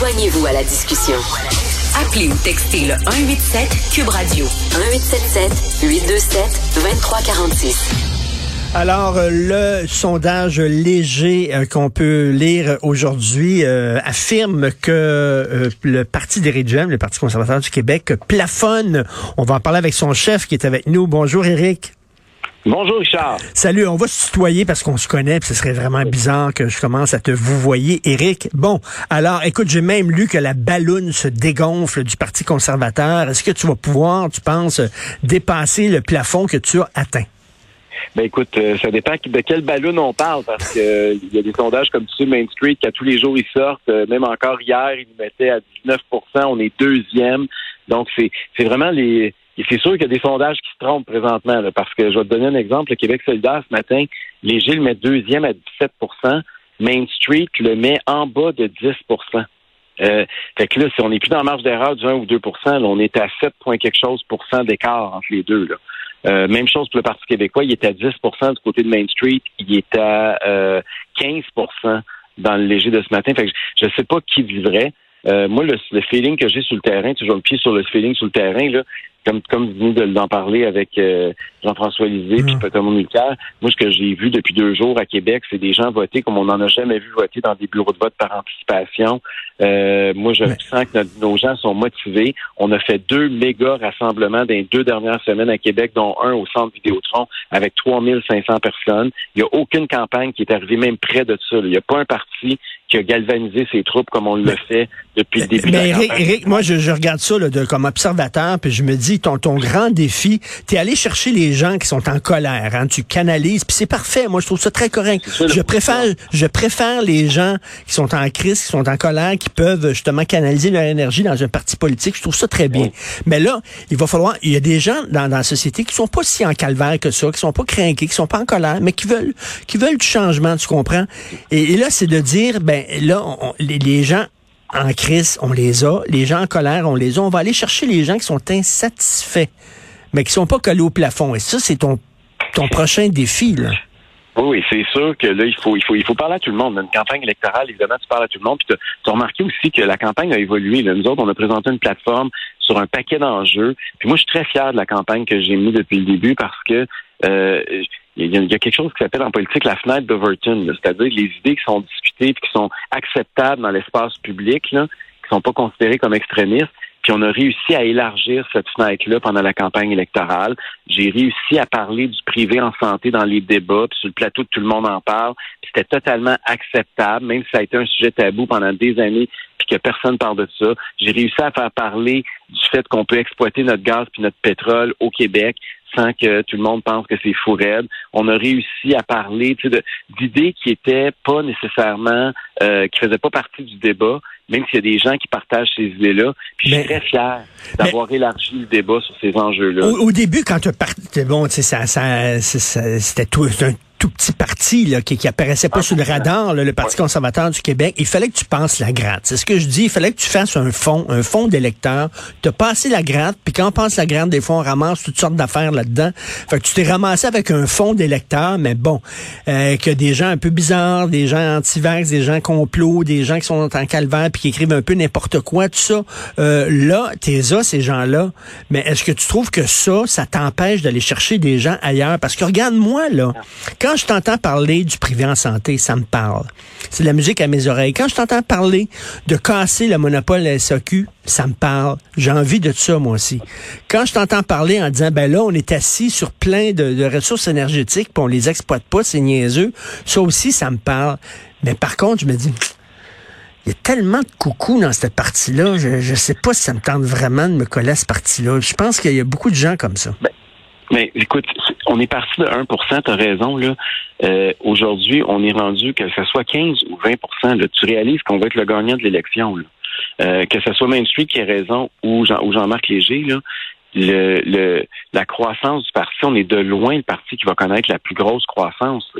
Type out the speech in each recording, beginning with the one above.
Joignez-vous à la discussion. Appelez ou textez le 187 Cube Radio 1877 827 2346. Alors, euh, le sondage léger euh, qu'on peut lire aujourd'hui euh, affirme que le Parti des Jeunes, le Parti conservateur du Québec, plafonne. On va en parler avec son chef qui est avec nous. Bonjour, Éric. Bonjour Richard. Salut, on va se tutoyer parce qu'on se connaît, puis ce serait vraiment bizarre que je commence à te vous voyer, Éric. Bon, alors écoute, j'ai même lu que la balloune se dégonfle du Parti conservateur. Est-ce que tu vas pouvoir, tu penses, dépasser le plafond que tu as atteint? Ben écoute, euh, ça dépend de quel ballon on parle, parce que euh, il y a des sondages comme tu sais, Main Street, qu'à tous les jours ils sortent. Euh, même encore hier, ils nous mettaient à 19% On est deuxième. Donc c'est c'est vraiment les. Et c'est sûr qu'il y a des sondages qui se trompent présentement, parce que je vais te donner un exemple. Le Québec solidaire ce matin, les Gilles met deuxième à 17% Main Street le met en bas de 10 euh, fait que là, si on n'est plus dans la marge d'erreur du 1 ou 2% on est à 7 points quelque chose pour cent d'écart entre les deux. Là. Euh, même chose pour le Parti québécois, il est à 10% du côté de Main Street, il est à euh, 15% dans le léger de ce matin. Fait que je ne sais pas qui vivrait. Euh, moi, le, le, feeling que j'ai sur le terrain, toujours le pied sur le feeling sur le terrain, là, comme, comme vous venez d'en parler avec euh, Jean-François Lisée puis mmh. Thomas Mulcair, moi, ce que j'ai vu depuis deux jours à Québec, c'est des gens voter comme on n'en a jamais vu voter dans des bureaux de vote par anticipation. Euh, moi, je sens que nos gens sont motivés. On a fait deux méga rassemblements dans les deux dernières semaines à Québec, dont un au centre Vidéotron avec 3500 personnes. Il n'y a aucune campagne qui est arrivée même près de ça. Il n'y a pas un parti qui a galvanisé ses troupes comme on le fait depuis le début mais Eric, moi, je, je, regarde ça là, de, comme observateur, puis je me dis, ton, ton grand défi, tu es allé chercher les gens qui sont en colère, hein, tu canalises, puis c'est parfait. Moi, je trouve ça très correct. je préfère, je préfère les gens qui sont en crise, qui sont en colère, qui peuvent justement canaliser leur énergie dans un parti politique. Je trouve ça très bien. Mais là, il va falloir, il y a des gens dans, dans la société qui sont pas si en calvaire que ça, qui sont pas craqués, qui sont pas en colère, mais qui veulent, qui veulent du changement, tu comprends? Et, là, c'est de dire, ben là, les, gens en crise, on les a. Les gens en colère, on les a. On va aller chercher les gens qui sont insatisfaits, mais qui sont pas collés au plafond. Et ça, c'est ton, prochain défi. Oui, c'est sûr que là, il faut, parler à tout le monde. Une campagne électorale, évidemment, tu parles à tout le monde. Puis tu as remarqué aussi que la campagne a évolué. Nous autres, on a présenté une plateforme sur un paquet d'enjeux. Puis moi, je suis très fier de la campagne que j'ai mise depuis le début parce que euh, il y, a, quelque chose qui s'appelle en politique la fenêtre d'Overton, c'est-à-dire les idées qui sont discutées et qui sont acceptables dans l'espace public, là, qui sont pas considérées comme extrémistes. Puis on a réussi à élargir cette fenêtre-là pendant la campagne électorale. J'ai réussi à parler du privé en santé dans les débats, puis sur le plateau tout le monde en parle. Puis c'était totalement acceptable, même si ça a été un sujet tabou pendant des années, puis que personne parle de ça. J'ai réussi à faire parler du fait qu'on peut exploiter notre gaz puis notre pétrole au Québec sans que tout le monde pense que c'est fou raide. On a réussi à parler d'idées qui étaient pas nécessairement, euh, qui faisaient pas partie du débat, même s'il y a des gens qui partagent ces idées-là. Puis je suis très fier d'avoir élargi le débat sur ces enjeux-là. Au, début, quand tu partais, bon, ça, ça, c'était tout un tout petit parti là, qui, qui apparaissait pas sur le radar, le Parti conservateur du Québec, il fallait que tu passes la gratte. C'est ce que je dis, il fallait que tu fasses un fond, un fond d'électeurs, te passer la gratte, puis quand on passe la gratte, des fois, on ramasse toutes sortes d'affaires là-dedans. Fait que tu t'es ramassé avec un fond d'électeurs, mais bon, euh, que des gens un peu bizarres, des gens anti-vax, des gens complots, des gens qui sont en calvaire, puis qui écrivent un peu n'importe quoi, tout ça. Euh, là, t'es là, ces gens-là. Mais est-ce que tu trouves que ça, ça t'empêche d'aller chercher des gens ailleurs? Parce que regarde-moi, là, quand quand je t'entends parler du privé en santé, ça me parle. C'est la musique à mes oreilles. Quand je t'entends parler de casser le monopole SAQ, ça me parle. J'ai envie de ça, moi aussi. Quand je t'entends parler en disant, ben là, on est assis sur plein de, ressources énergétiques, puis on les exploite pas, c'est niaiseux, ça aussi, ça me parle. Mais par contre, je me dis, il y a tellement de coucou dans cette partie-là, je sais pas si ça me tente vraiment de me coller à cette partie-là. Je pense qu'il y a beaucoup de gens comme ça. Ben, mais écoute, on est parti de 1 tu as raison. là. Euh, Aujourd'hui, on est rendu que ce soit 15 ou 20 là, Tu réalises qu'on va être le gagnant de l'élection. Euh, que ce soit Main Street qui a raison ou, Jean, ou Jean-Marc Léger, là, le, le, la croissance du parti, on est de loin le parti qui va connaître la plus grosse croissance.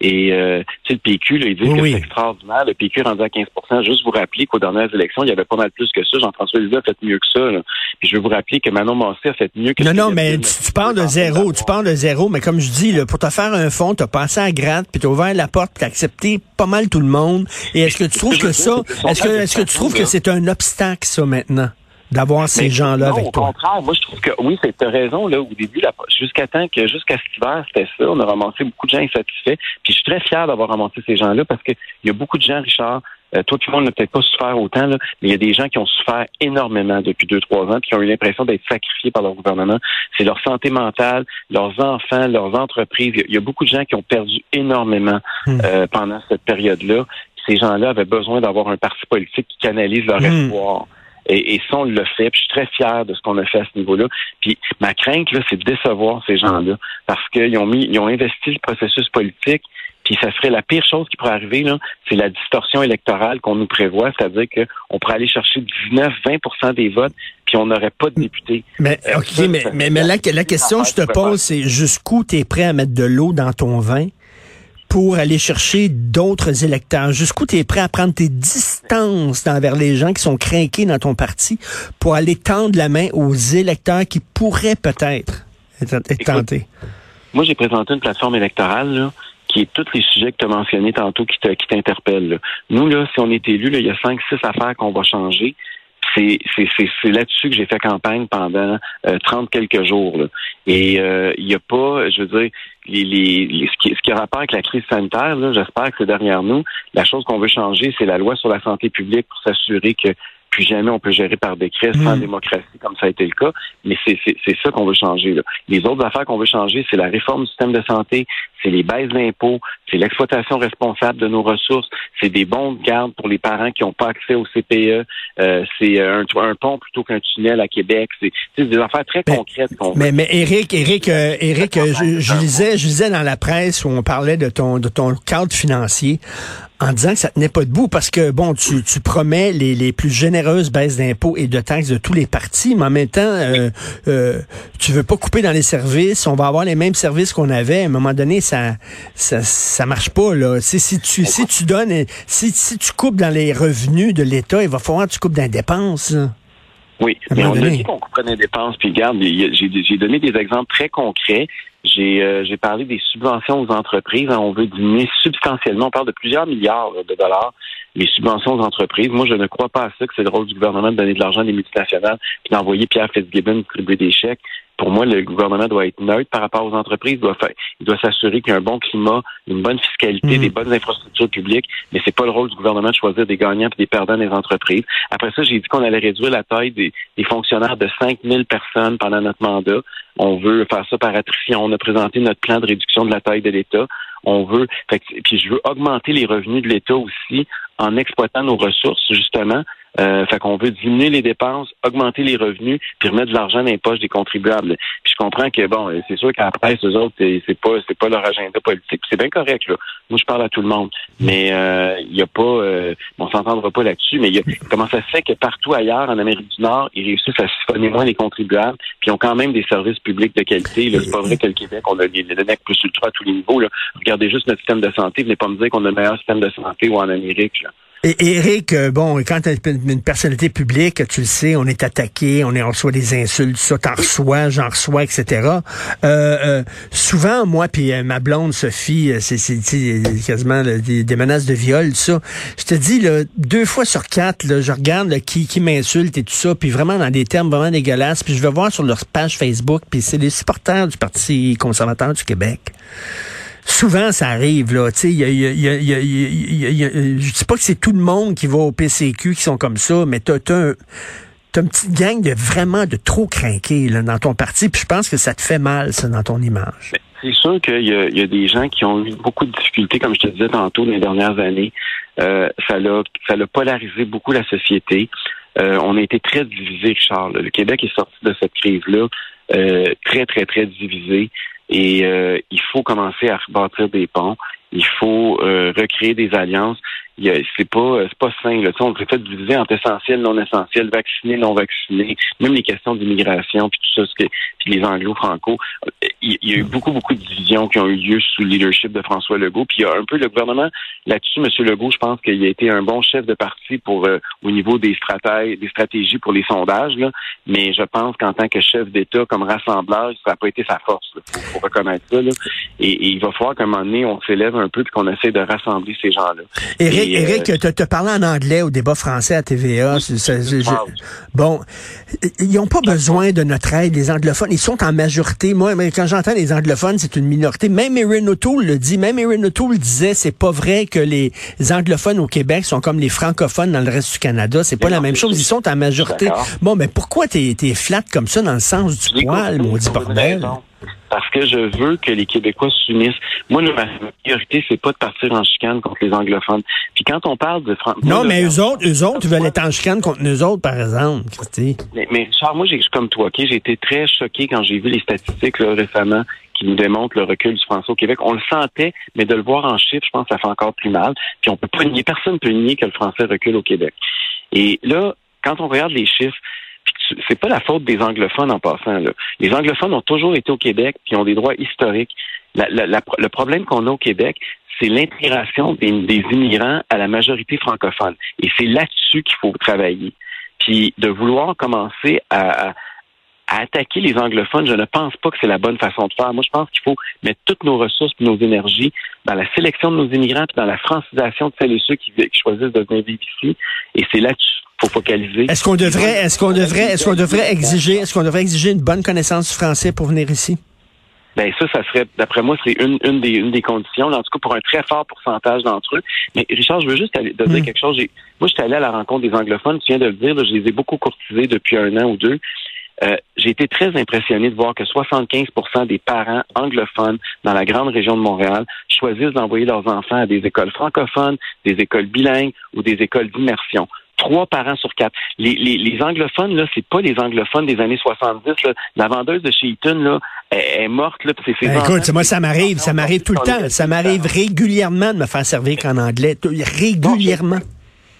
Et euh, tu sais, le PQ, là, ils disent que c'est extraordinaire. Le PQ rendu à 15 Juste vous rappeler qu'aux dernières élections, il y avait pas mal plus que ça. Jean-François Lisée a fait mieux que ça. Là. Puis je veux vous rappeler que Manon Massé a fait mieux que Non, ça. non, mais tu, parles de zéro. Tu parles de zéro. Mais comme je dis, là, pour te faire un fond, tu as passé à gratte, puis tu as ouvert la porte, tu as accepté pas mal tout le monde. Et est-ce que tu trouves que ça, est-ce que, est-ce que tu trouves que c'est un obstacle, ça, maintenant? D'avoir ces gens-là avec toi. Au contraire, moi je trouve que oui, c'est raison là au début, jusqu'à temps que jusqu'à cet hiver, c'était ça. On a ramassé beaucoup de gens insatisfaits. Puis je suis très fier d'avoir ramassé ces gens-là parce qu'il y a beaucoup de gens, Richard. Euh, toi, tout le monde n'a peut-être pas souffert autant, là, mais il y a des gens qui ont souffert énormément depuis deux, trois ans, puis qui ont eu l'impression d'être sacrifiés par leur gouvernement. C'est leur santé mentale, leurs enfants, leurs entreprises. Il y a, beaucoup de gens qui ont perdu énormément hmm. euh, pendant cette période-là. Ces gens-là avaient besoin d'avoir un parti politique qui canalise leur hmm. espoir. Et, et ça, on le fait. Puis je suis très fier de ce qu'on a fait à ce niveau-là. Puis ma crainte, là, c'est de décevoir ces gens-là. Parce qu'ils ont mis, ils ont investi le processus politique. Puis ça serait la pire chose qui pourrait arriver, là, c'est la distorsion électorale qu'on nous prévoit, c'est-à-dire qu'on pourrait aller chercher 19-20% des votes, puis on n'aurait pas de députés. Mais euh, ok, mais, mais, mais la, la question que je te pose, c'est jusqu'où tu es prêt à mettre de l'eau dans ton vin? Pour aller chercher d'autres électeurs? Jusqu'où tu es prêt à prendre tes distances envers les gens qui sont craqués dans ton parti pour aller tendre la main aux électeurs qui pourraient peut-être être, tentés? Moi, j'ai présenté une plateforme électorale qui est tous les sujets que tu as mentionnés tantôt qui t'interpellent. Nous, là, si on est élu, il y a cinq, six affaires qu'on va changer c'est là-dessus que j'ai fait campagne pendant euh, 30 quelques jours. Et euh, il n'y a pas, je veux dire, les, les, ce, qui, ce qui a rapport avec la crise sanitaire, j'espère que c'est derrière nous. La chose qu'on veut changer, c'est la loi sur la santé publique pour s'assurer que puis jamais on peut gérer par décret sans hmm. démocratie comme ça a été le cas. Mais c'est ça qu'on veut changer. Là. Les autres affaires qu'on veut changer, c'est la réforme du système de santé, c'est les baisses d'impôts, c'est l'exploitation responsable de nos ressources, c'est des bons de garde pour les parents qui n'ont pas accès au CPE, euh, c'est un, un, pont plutôt qu'un tunnel à Québec. C'est des affaires très concrètes mais, mais Eric, Eric, euh, Eric, euh, je, je, lisais, je lisais dans la presse où on parlait de ton de ton cadre financier en disant que ça tenait pas debout parce que bon, tu, tu promets les, les plus généreuses baisses d'impôts et de taxes de tous les partis, mais en même temps, euh, euh, tu veux pas couper dans les services. On va avoir les mêmes services qu'on avait. À un moment donné, ça ça, ça marche pas là. Si, si tu si tu donnes si, si tu coupes dans les revenus de l'État, il va falloir que tu coupes dans les dépenses. Oui, mais on a dit qu'on couperait des dépenses. Puis regarde, j'ai donné des exemples très concrets. J'ai euh, j'ai parlé des subventions aux entreprises. On veut diminuer substantiellement. On parle de plusieurs milliards de dollars les subventions aux entreprises. Moi, je ne crois pas à ça que c'est le rôle du gouvernement de donner de l'argent à des multinationales puis d'envoyer Pierre Fitzgibbon distribuer des chèques. Pour moi, le gouvernement doit être neutre par rapport aux entreprises. Il doit, faire, il doit s'assurer qu'il y a un bon climat, une bonne fiscalité, hmm. des bonnes infrastructures publiques. Mais c'est pas le rôle du gouvernement de choisir des gagnants et des perdants des entreprises. Après ça, j'ai dit qu'on allait réduire la taille des, des fonctionnaires de 5000 personnes pendant notre mandat. On veut faire ça par attrition. On a présenté notre plan de réduction de la taille de l'État. On veut, fait, puis je veux augmenter les revenus de l'État aussi en exploitant nos ressources, justement. Euh, fait qu'on veut diminuer les dépenses, augmenter les revenus, puis remettre de l'argent dans les poches des contribuables. Puis je comprends que bon, c'est sûr qu'après eux autres, c'est pas c'est pas leur agenda politique. C'est bien correct là. Moi, je parle à tout le monde, mais euh, il euh, y a pas, euh, on s'entendra pas là-dessus. Mais y a, comment ça se fait que partout ailleurs en Amérique du Nord, ils réussissent à siphonner moins les contribuables, puis ils ont quand même des services publics de qualité. C'est pas vrai que le Québec, on a les, les plus ultra à tous les niveaux. Là. Regardez juste notre système de santé. Venez pas me dire qu'on a le meilleur système de santé ou en Amérique. Là. Et Eric, euh, bon, quand tu es une personnalité publique, tu le sais, on est attaqué, on, est, on reçoit des insultes, ça, t'en reçois, j'en reçois, etc. Euh, euh, souvent, moi, puis ma blonde Sophie, c'est quasiment des, menaces de viol, ça. Je te dis, là, deux fois sur quatre, là, je regarde qui, qui m'insulte et tout ça, puis vraiment dans des termes vraiment dégueulasses, puis je vais voir sur leur page Facebook, puis c'est les supporters du Parti conservateur du Québec souvent ça arrive là. Tu sais, je dis pas que c'est tout le monde qui va au PCQ qui sont comme ça, mais t'as as, as, une petite gang de vraiment de trop craqués dans ton parti, puis je pense que ça te fait mal ça dans ton image. C'est sûr qu'il y, y, a des gens qui ont eu beaucoup de difficultés, comme je te disais tantôt, dans les dernières années. Euh, ça l'a ça l'a polarisé beaucoup la société. Euh, on a été très divisé, Richard. Le Québec est sorti de cette crise-là euh, très, très, très divisé. Et euh, il faut commencer à rebâtir des ponts. Il faut euh, recréer des alliances. C'est pas c'est pas sain. Là. On s'est fait diviser entre essentiel, non essentiel, vacciné, non vacciné, même les questions d'immigration, puis tout ça, ce que, puis les anglo-franco. Il, y a eu beaucoup, beaucoup de divisions qui ont eu lieu sous le leadership de François Legault. Puis il y a un peu le gouvernement là-dessus, M. Legault, je pense qu'il a été un bon chef de parti pour euh, au niveau des stratégies, des stratégies pour les sondages. Là. Mais je pense qu'en tant que chef d'État, comme rassembleur, ça n'a pas été sa force. Il faut, reconnaître ça. Là. Et, il va falloir qu'à un moment donné, on s'élève un peu et qu'on essaie de rassembler ces gens-là. Éric, euh, tu as parlé en anglais au débat français à TVA. bon, ils n'ont pas besoin de notre aide, les anglophones. Ils sont en majorité. Moi, quand j'entends les anglophones, c'est une minorité. Même Erin O'Toole le dit. Même Erin O'Toole disait, c'est pas vrai que les anglophones au Québec sont comme les francophones dans le reste du Canada. C'est pas la même chose. Ils sont en majorité. Bon, mais pourquoi t'es es flat comme ça dans le sens du poil, maudit bordel? Parce que je veux que les Québécois s'unissent. Moi, ma priorité, c'est pas de partir en chicane contre les anglophones. Puis quand on parle de Non, mais eux autres, eux autres veulent être en chicane contre nous autres, par exemple, Christy. Mais, mais Charles, moi, j'ai comme toi, OK? J'ai été très choqué quand j'ai vu les statistiques récemment qui nous démontrent le recul du français au Québec. On le sentait, mais de le voir en chiffres, je pense que ça fait encore plus mal. Puis on peut pas nier, personne ne peut nier que le français recule au Québec. Et là, quand on regarde les chiffres, c'est pas la faute des anglophones en passant. Là. Les anglophones ont toujours été au Québec puis ont des droits historiques. le problème qu'on a au Québec, c'est l'intégration des, immigrants à la majorité francophone. Et c'est là-dessus qu'il faut travailler. Puis de vouloir commencer à, attaquer les anglophones, je ne pense pas que c'est la bonne façon de faire. Moi, je pense qu'il faut mettre toutes nos ressources et nos énergies dans la sélection de nos immigrants puis dans la francisation de celles et ceux qui, qui choisissent de venir vivre ici. Et c'est là-dessus focaliser. Est-ce qu'on devrait, est-ce qu'on devrait, est-ce qu'on devrait exiger, est-ce qu'on devrait exiger une bonne connaissance du français pour venir ici? Ben ça, ça serait, d'après moi, c'est une, une, des, une des conditions, en tout cas pour un très fort pourcentage d'entre eux. Mais Richard, je veux juste aller, te dire hmm. quelque chose. Moi, j'étais allé à la rencontre des anglophones, tu viens de le dire, je les ai beaucoup courtisés depuis un an ou deux. Euh, j'ai été très impressionné de voir que 75% des parents anglophones dans la grande région de Montréal choisissent d'envoyer leurs enfants à des écoles francophones, des écoles bilingues ou des écoles d'immersion trois parents sur quatre. Les, les, les anglophones, là, c'est pas les anglophones des années 70. Là. La vendeuse de chez Eaton, là, est, morte. Là, c'est ben, écoute, moi, ça m'arrive, ça m'arrive tout le temps. Ça m'arrive régulièrement de me faire servir qu'en anglais. Régulièrement.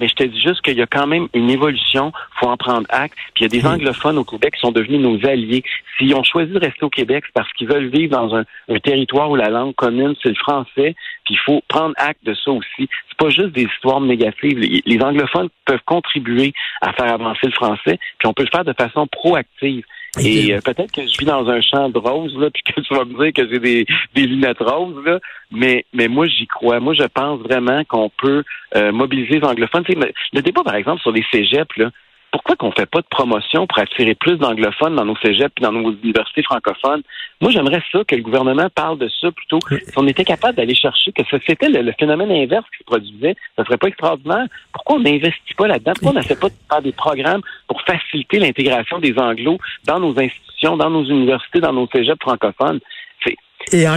Mais je te dis juste qu'il y a quand même une évolution, faut en prendre acte. Puis il y a des anglophones au Québec qui sont devenus nos alliés. S'ils ont choisi de rester au Québec, c'est parce qu'ils veulent vivre dans un, territoire où la langue commune, c'est le français. Puis il faut prendre acte de ça aussi. C'est pas juste des histoires négatives. Les, anglophones peuvent contribuer à faire avancer le français, puis on peut le faire de façon proactive. Et euh, peut-être que je vis dans un champ de roses, là, puis que tu vas me dire que j'ai des, des lunettes roses, là, mais, mais moi, j'y crois. Moi, je pense vraiment qu'on peut euh, mobiliser les anglophones. le débat, par exemple, sur les cégeps, là, pourquoi qu'on fait pas de promotion pour attirer plus d'anglophones dans nos cégeps et dans nos universités francophones? Moi, j'aimerais ça que le gouvernement parle de ça plutôt. Si on était capable d'aller chercher que c'était le, phénomène inverse qui se produisait, ça serait pas extraordinaire. Pourquoi on n'investit pas là-dedans? Pourquoi on n'essaie pas de faire des programmes pour faciliter l'intégration des anglos dans nos institutions, dans nos universités, dans nos cégeps francophones? Et en,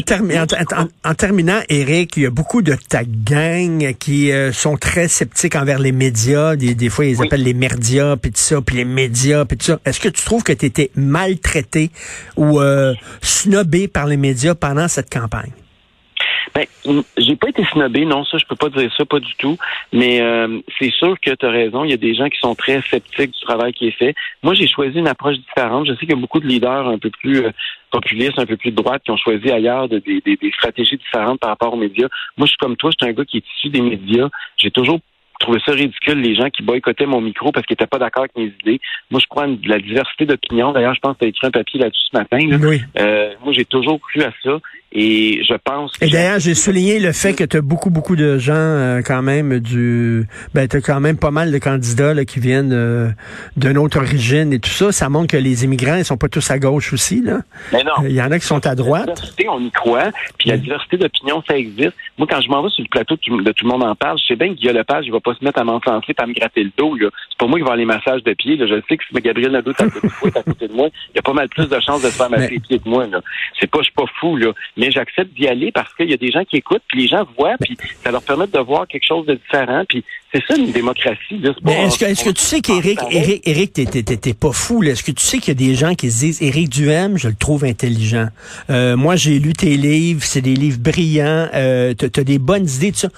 en, terminant, Eric, il y a beaucoup de ta gang qui euh, sont très sceptiques envers les médias. Des, fois, ils appellent les merdias, puis tout ça, puis les médias, puis tout ça. Est-ce que tu trouves que tu étais maltraité ou euh, snobé par les médias pendant cette campagne? Ben, j'ai pas été snobé, non, ça, je peux pas dire ça, pas du tout. Mais euh, c'est sûr que tu as raison. Il y a des gens qui sont très sceptiques du travail qui est fait. Moi, j'ai choisi une approche différente. Je sais qu'il y a beaucoup de leaders un peu plus euh, populistes, un peu plus de droite, qui ont choisi ailleurs des, des, stratégies différentes par rapport aux médias. Moi, je suis comme toi, je suis un gars qui est issu des médias. J'ai toujours trouvé ça ridicule, les gens qui boycottaient mon micro parce qu'ils n'étaient pas d'accord avec mes idées. Moi, je crois en la diversité d'opinions. D'ailleurs, je pense que tu as écrit un papier là-dessus ce matin. Oui. Euh, moi, j'ai toujours cru à ça. Et je pense que... Et d'ailleurs, j'ai souligné le fait que tu as beaucoup, beaucoup de gens euh, quand même du... Ben, tu as quand même pas mal de candidats là, qui viennent euh, d'une autre origine et tout ça. Ça montre que les immigrants, ils sont pas tous à gauche aussi. Là. Mais non. Il y en a qui sont à droite. La diversité, on y croit. Puis la diversité d'opinion, ça existe. Moi, quand je m'en vais sur le plateau de Tout le monde en parle, je sais bien que Guillaume Lepage, il va pas se mettre à m'encenser à me gratter le dos. C'est pas moi qui vais avoir les massages de pieds. Là. Je sais que si Gabriel Nadeau est à côté de moi, il y a pas mal plus de chances de se faire masser les pieds que moi. C'est pas, je suis pas fou, là. Mais j'accepte d'y aller parce qu'il y a des gens qui écoutent, puis les gens voient, puis ça leur permet de voir quelque chose de différent. Puis c'est ça une démocratie. est-ce que, est-ce que tu sais qu'Éric, Éric, Éric, t'es pas fou. Est-ce que tu sais qu'il y a des gens qui se disent Éric Duhem, je le trouve intelligent. Euh, moi, j'ai lu tes livres, c'est des livres brillants. Euh, t'as as des bonnes idées, tout ça.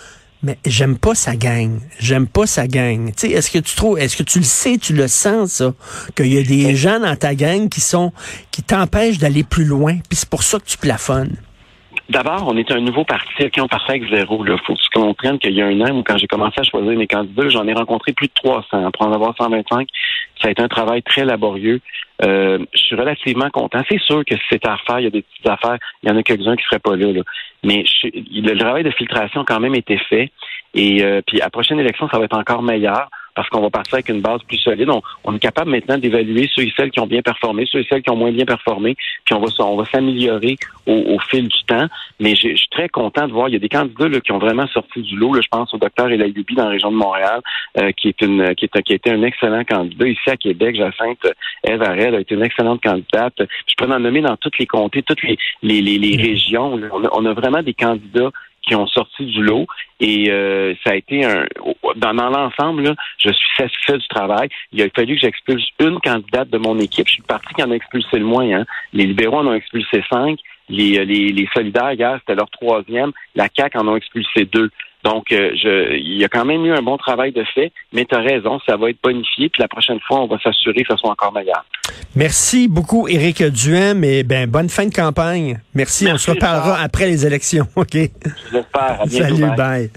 Mais j'aime pas sa gang. J'aime pas sa gang. Tu sais, est-ce que tu trouves, est-ce que tu le sais, tu le sens, ça, qu'il y a des gens dans ta gang qui sont, qui t'empêchent d'aller plus loin, puis c'est pour ça que tu plafonnes? D'abord, on est un nouveau parti qui on partait avec zéro. Il faut que tu comprennes qu'il y a un an quand j'ai commencé à choisir mes candidats, j'en ai rencontré plus de 300. Pour en avoir 125, ça a été un travail très laborieux. Euh, je suis relativement content. C'est sûr que si c'est à il y a des petites affaires. Il y en a quelques-uns qui seraient pas là. Mais le travail de filtration a quand même été fait. Et euh, puis à la prochaine élection, ça va être encore meilleur parce qu'on va partir avec une base plus solide. On, est capable maintenant d'évaluer ceux et celles qui ont bien performé, ceux et celles qui ont moins bien performé, puis on va, on s'améliorer au, fil du temps. Mais je suis très content de voir, il y a des candidats là, qui ont vraiment sorti du lot. Là, je pense au docteur Elayubi dans la région de Montréal, euh, qui est une qui, est, qui a été un excellent candidat. Ici à Québec, Jacinthe Eve Arel a été une excellente candidate. Je peux en nommer dans tous les comtés, toutes les, les, les, régions. on a vraiment des candidats qui ont sorti du lot. Et euh, ça a été un dans, l'ensemble, je suis satisfait du travail. Il a fallu que j'expulse une candidate de mon équipe. Je suis le parti qui en a expulsé le moins. Hein. Les libéraux en ont expulsé cinq. Les, euh, les, les solidaires, hier, c'était leur troisième. La CAQ en ont expulsé deux. Donc, euh, je, il y a quand même eu un bon travail de fait, mais tu as raison, ça va être bonifié, puis la prochaine fois, on va s'assurer que ce soit encore meilleur. Merci beaucoup, Éric Duhem, et ben, bonne fin de campagne. Merci, on se reparlera après les élections, OK? Je l'espère. Salut, bye.